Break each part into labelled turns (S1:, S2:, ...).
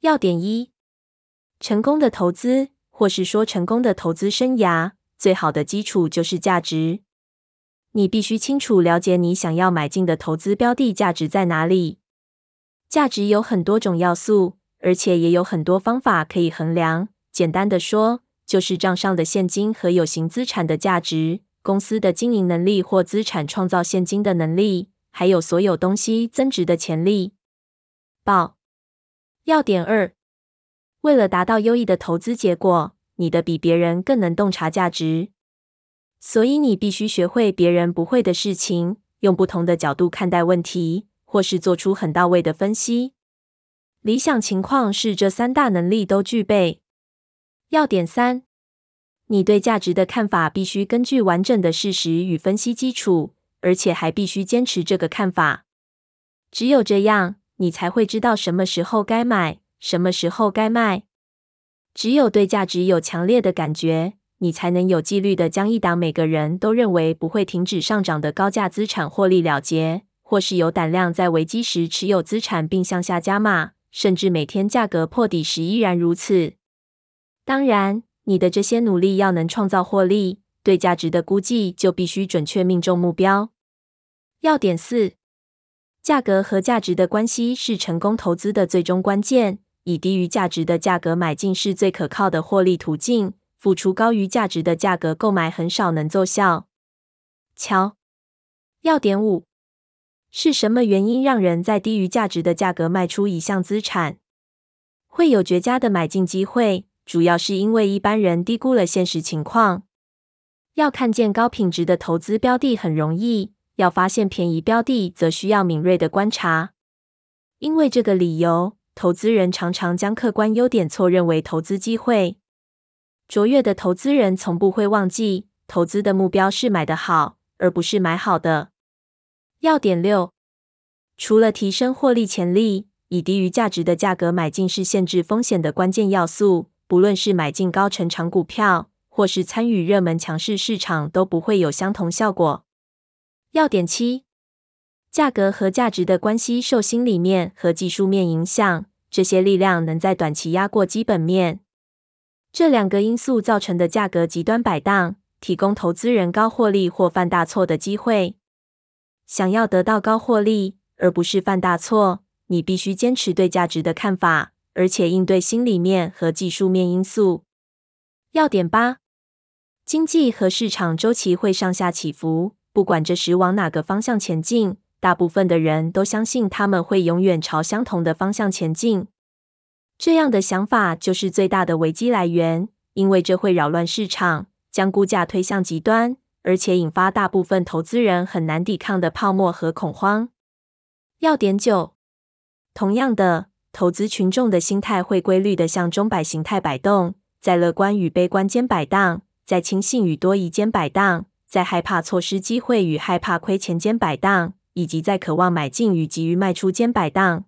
S1: 要点一：成功的投资，或是说成功的投资生涯，最好的基础就是价值。你必须清楚了解你想要买进的投资标的价值在哪里。价值有很多种要素，而且也有很多方法可以衡量。简单的说，就是账上的现金和有形资产的价值，公司的经营能力或资产创造现金的能力，还有所有东西增值的潜力。报。要点二：为了达到优异的投资结果，你的比别人更能洞察价值。所以你必须学会别人不会的事情，用不同的角度看待问题，或是做出很到位的分析。理想情况是这三大能力都具备。要点三：你对价值的看法必须根据完整的事实与分析基础，而且还必须坚持这个看法。只有这样，你才会知道什么时候该买，什么时候该卖。只有对价值有强烈的感觉。你才能有纪律地将一档每个人都认为不会停止上涨的高价资产获利了结，或是有胆量在危机时持有资产并向下加码，甚至每天价格破底时依然如此。当然，你的这些努力要能创造获利，对价值的估计就必须准确命中目标。要点四：价格和价值的关系是成功投资的最终关键，以低于价值的价格买进是最可靠的获利途径。付出高于价值的价格购买很少能奏效。瞧，要点五：是什么原因让人在低于价值的价格卖出一项资产？会有绝佳的买进机会，主要是因为一般人低估了现实情况。要看见高品质的投资标的很容易，要发现便宜标的则需要敏锐的观察。因为这个理由，投资人常常将客观优点错认为投资机会。卓越的投资人从不会忘记，投资的目标是买得好，而不是买好的。要点六：除了提升获利潜力，以低于价值的价格买进是限制风险的关键要素。不论是买进高成长股票，或是参与热门强势市场，都不会有相同效果。要点七：价格和价值的关系受心理面和技术面影响，这些力量能在短期压过基本面。这两个因素造成的价格极端摆荡，提供投资人高获利或犯大错的机会。想要得到高获利，而不是犯大错，你必须坚持对价值的看法，而且应对心理面和技术面因素。要点八：经济和市场周期会上下起伏，不管这时往哪个方向前进，大部分的人都相信他们会永远朝相同的方向前进。这样的想法就是最大的危机来源，因为这会扰乱市场，将估价推向极端，而且引发大部分投资人很难抵抗的泡沫和恐慌。要点九：同样的，投资群众的心态会规律地向钟摆形态摆动，在乐观与悲观间摆荡，在轻信与多疑间摆荡，在害怕错失机会与害怕亏钱间摆荡，以及在渴望买进与急于卖出间摆荡。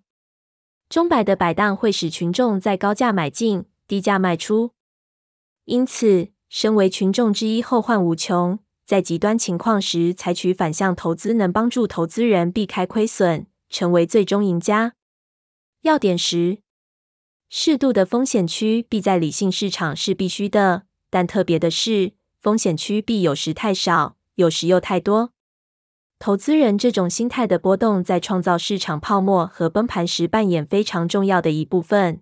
S1: 钟摆的摆荡会使群众在高价买进、低价卖出，因此，身为群众之一后患无穷。在极端情况时，采取反向投资能帮助投资人避开亏损，成为最终赢家。要点十：适度的风险区避在理性市场是必须的，但特别的是，风险区避有时太少，有时又太多。投资人这种心态的波动，在创造市场泡沫和崩盘时扮演非常重要的一部分。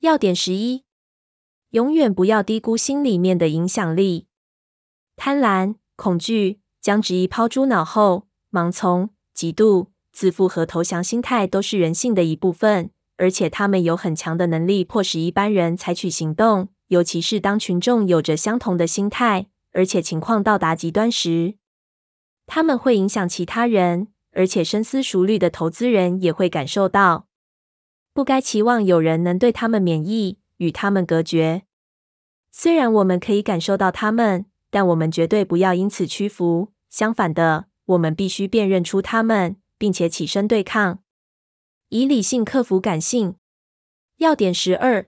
S1: 要点十一：永远不要低估心里面的影响力。贪婪、恐惧、将质疑抛诸脑后、盲从、嫉妒、自负和投降心态都是人性的一部分，而且他们有很强的能力迫使一般人采取行动，尤其是当群众有着相同的心态，而且情况到达极端时。他们会影响其他人，而且深思熟虑的投资人也会感受到。不该期望有人能对他们免疫，与他们隔绝。虽然我们可以感受到他们，但我们绝对不要因此屈服。相反的，我们必须辨认出他们，并且起身对抗，以理性克服感性。要点十二：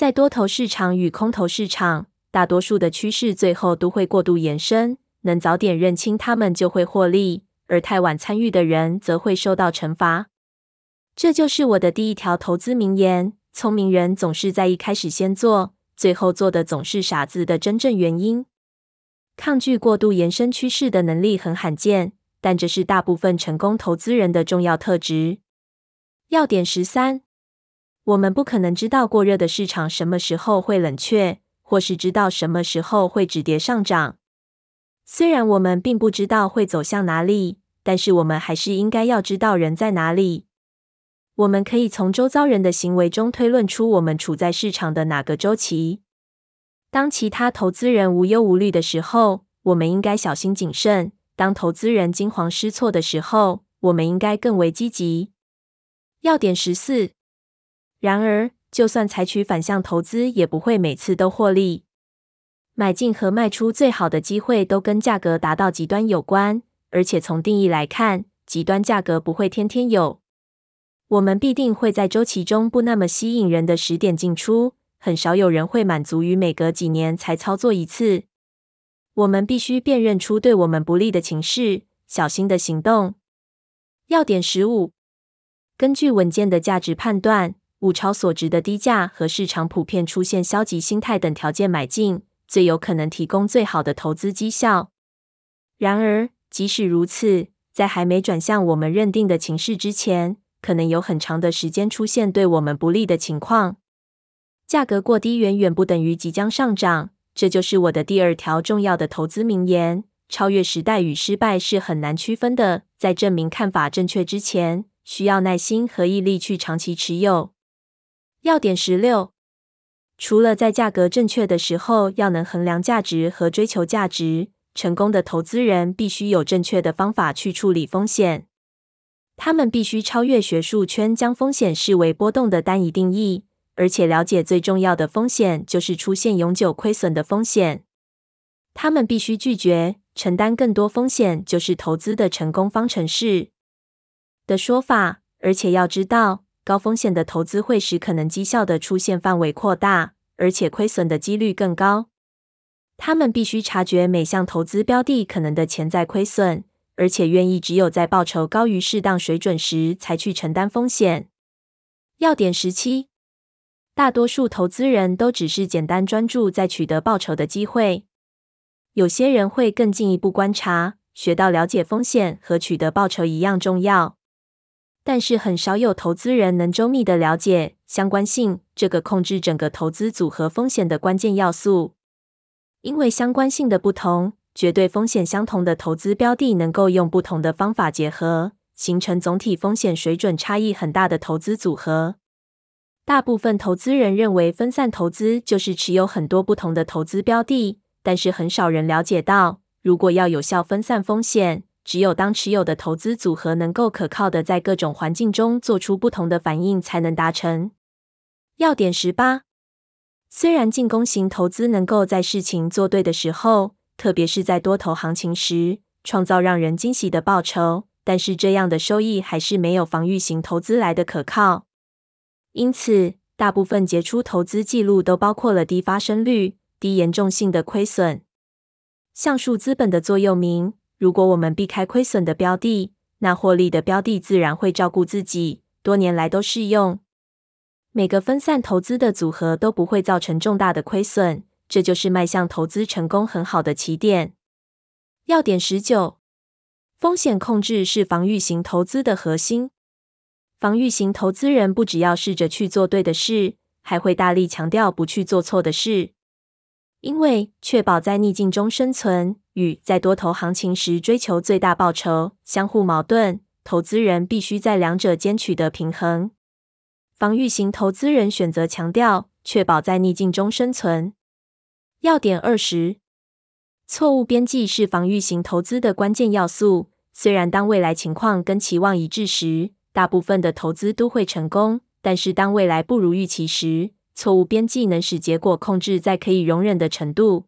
S1: 在多头市场与空头市场，大多数的趋势最后都会过度延伸。能早点认清他们就会获利，而太晚参与的人则会受到惩罚。这就是我的第一条投资名言：聪明人总是在一开始先做，最后做的总是傻子的真正原因。抗拒过度延伸趋势的能力很罕见，但这是大部分成功投资人的重要特质。要点十三：我们不可能知道过热的市场什么时候会冷却，或是知道什么时候会止跌上涨。虽然我们并不知道会走向哪里，但是我们还是应该要知道人在哪里。我们可以从周遭人的行为中推论出我们处在市场的哪个周期。当其他投资人无忧无虑的时候，我们应该小心谨慎；当投资人惊慌失措的时候，我们应该更为积极。要点十四。然而，就算采取反向投资，也不会每次都获利。买进和卖出最好的机会都跟价格达到极端有关，而且从定义来看，极端价格不会天天有。我们必定会在周期中不那么吸引人的时点进出。很少有人会满足于每隔几年才操作一次。我们必须辨认出对我们不利的情势，小心的行动。要点十五：根据稳健的价值判断、物超所值的低价和市场普遍出现消极心态等条件买进，最有可能提供最好的投资绩效。然而，即使如此，在还没转向我们认定的情势之前，可能有很长的时间出现对我们不利的情况。价格过低远远不等于即将上涨，这就是我的第二条重要的投资名言：超越时代与失败是很难区分的。在证明看法正确之前，需要耐心和毅力去长期持有。要点十六：除了在价格正确的时候要能衡量价值和追求价值，成功的投资人必须有正确的方法去处理风险。他们必须超越学术圈将风险视为波动的单一定义。而且了解最重要的风险就是出现永久亏损的风险。他们必须拒绝承担更多风险，就是投资的成功方程式的说法。而且要知道，高风险的投资会使可能绩效的出现范围扩大，而且亏损的几率更高。他们必须察觉每项投资标的可能的潜在亏损，而且愿意只有在报酬高于适当水准时才去承担风险。要点十七。大多数投资人都只是简单专注在取得报酬的机会。有些人会更进一步观察，学到了解风险和取得报酬一样重要。但是很少有投资人能周密的了解相关性这个控制整个投资组合风险的关键要素。因为相关性的不同，绝对风险相同的投资标的能够用不同的方法结合，形成总体风险水准差异很大的投资组合。大部分投资人认为分散投资就是持有很多不同的投资标的，但是很少人了解到，如果要有效分散风险，只有当持有的投资组合能够可靠的在各种环境中做出不同的反应，才能达成。要点十八：虽然进攻型投资能够在事情做对的时候，特别是在多头行情时，创造让人惊喜的报酬，但是这样的收益还是没有防御型投资来的可靠。因此，大部分杰出投资记录都包括了低发生率、低严重性的亏损。橡树资本的座右铭：如果我们避开亏损的标的，那获利的标的自然会照顾自己。多年来都适用。每个分散投资的组合都不会造成重大的亏损，这就是迈向投资成功很好的起点。要点十九：风险控制是防御型投资的核心。防御型投资人不只要试着去做对的事，还会大力强调不去做错的事。因为确保在逆境中生存与在多头行情时追求最大报酬相互矛盾，投资人必须在两者间取得平衡。防御型投资人选择强调确保在逆境中生存。要点二十：错误边际是防御型投资的关键要素。虽然当未来情况跟期望一致时，大部分的投资都会成功，但是当未来不如预期时，错误边际能使结果控制在可以容忍的程度。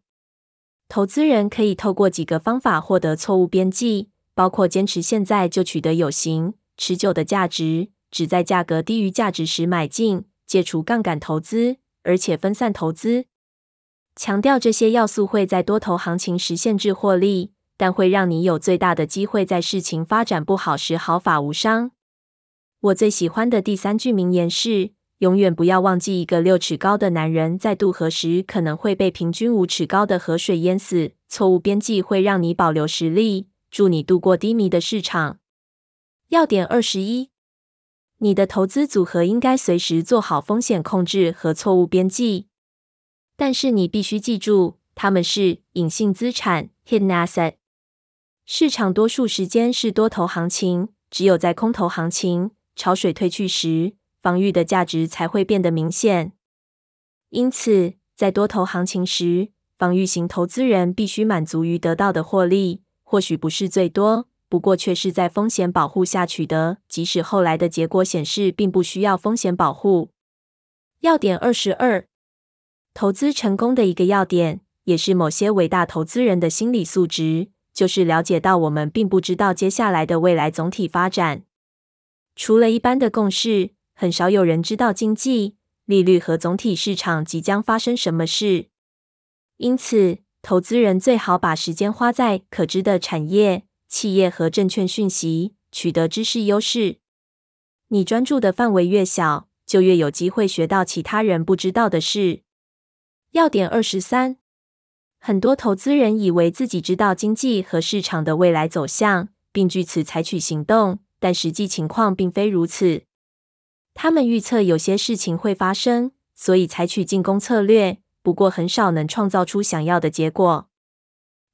S1: 投资人可以透过几个方法获得错误边际，包括坚持现在就取得有形、持久的价值，只在价格低于价值时买进，戒除杠杆投资，而且分散投资。强调这些要素会在多头行情时限制获利，但会让你有最大的机会在事情发展不好时毫发无伤。我最喜欢的第三句名言是：永远不要忘记，一个六尺高的男人在渡河时可能会被平均五尺高的河水淹死。错误边际会让你保留实力，助你度过低迷的市场。要点二十一：你的投资组合应该随时做好风险控制和错误边际，但是你必须记住，他们是隐性资产 （hidden asset）。市场多数时间是多头行情，只有在空头行情、潮水退去时，防御的价值才会变得明显。因此，在多头行情时，防御型投资人必须满足于得到的获利，或许不是最多，不过却是在风险保护下取得。即使后来的结果显示并不需要风险保护。要点二十二：投资成功的一个要点，也是某些伟大投资人的心理素质，就是了解到我们并不知道接下来的未来总体发展。除了一般的共识，很少有人知道经济、利率和总体市场即将发生什么事。因此，投资人最好把时间花在可知的产业、企业和证券讯息，取得知识优势。你专注的范围越小，就越有机会学到其他人不知道的事。要点二十三：很多投资人以为自己知道经济和市场的未来走向，并据此采取行动。但实际情况并非如此。他们预测有些事情会发生，所以采取进攻策略。不过，很少能创造出想要的结果。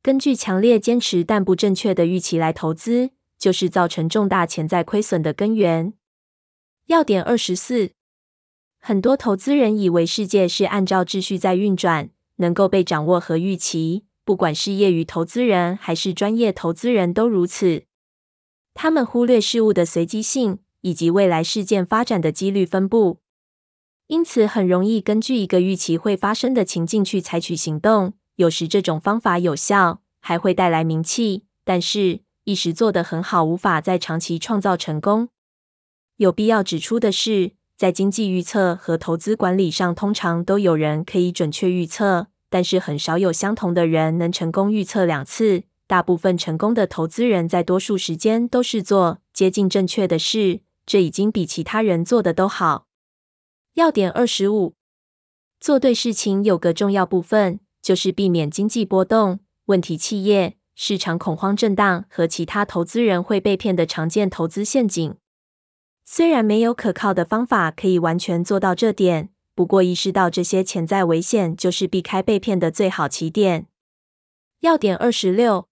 S1: 根据强烈坚持但不正确的预期来投资，就是造成重大潜在亏损的根源。要点二十四：很多投资人以为世界是按照秩序在运转，能够被掌握和预期。不管是业余投资人还是专业投资人都如此。他们忽略事物的随机性以及未来事件发展的几率分布，因此很容易根据一个预期会发生的情境去采取行动。有时这种方法有效，还会带来名气，但是一时做得很好，无法在长期创造成功。有必要指出的是，在经济预测和投资管理上，通常都有人可以准确预测，但是很少有相同的人能成功预测两次。大部分成功的投资人在多数时间都是做接近正确的事，这已经比其他人做的都好。要点二十五：做对事情有个重要部分，就是避免经济波动、问题企业、市场恐慌震荡和其他投资人会被骗的常见投资陷阱。虽然没有可靠的方法可以完全做到这点，不过意识到这些潜在危险就是避开被骗的最好起点。要点二十六。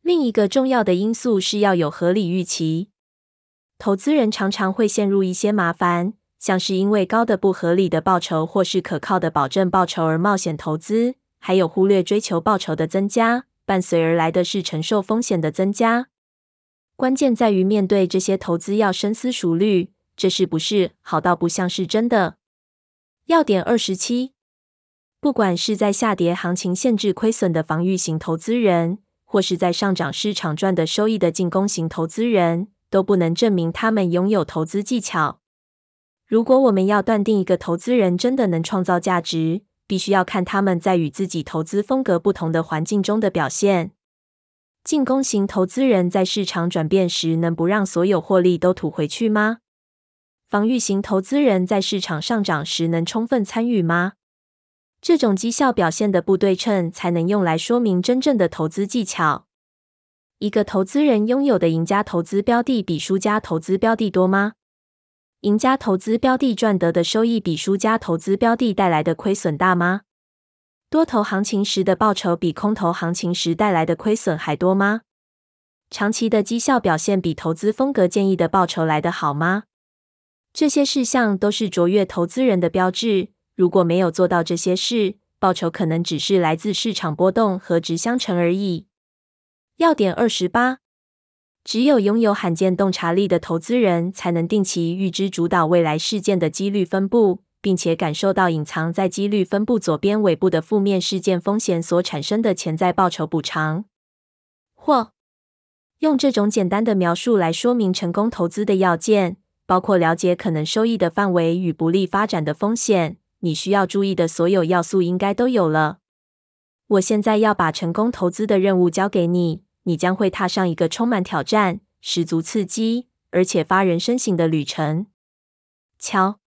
S1: 另一个重要的因素是要有合理预期。投资人常常会陷入一些麻烦，像是因为高的不合理的报酬或是可靠的保证报酬而冒险投资，还有忽略追求报酬的增加，伴随而来的是承受风险的增加。关键在于面对这些投资要深思熟虑，这是不是好到不像是真的？要点二十七：不管是在下跌行情限制亏损的防御型投资人，或是在上涨市场赚的收益的进攻型投资人，都不能证明他们拥有投资技巧。如果我们要断定一个投资人真的能创造价值，必须要看他们在与自己投资风格不同的环境中的表现。进攻型投资人在市场转变时，能不让所有获利都吐回去吗？防御型投资人在市场上涨时，能充分参与吗？这种绩效表现的不对称，才能用来说明真正的投资技巧。一个投资人拥有的赢家投资标的比输家投资标的多吗？赢家投资标的赚得的收益比输家投资标的带来的亏损大吗？多头行情时的报酬比空头行情时带来的亏损还多吗？长期的绩效表现比投资风格建议的报酬来得好吗？这些事项都是卓越投资人的标志。如果没有做到这些事，报酬可能只是来自市场波动和值相乘而已。要点二十八：只有拥有罕见洞察力的投资人，才能定期预知主导未来事件的几率分布，并且感受到隐藏在几率分布左边尾部的负面事件风险所产生的潜在报酬补偿。或用这种简单的描述来说明成功投资的要件，包括了解可能收益的范围与不利发展的风险。你需要注意的所有要素应该都有了。我现在要把成功投资的任务交给你，你将会踏上一个充满挑战、十足刺激、而且发人深省的旅程。瞧，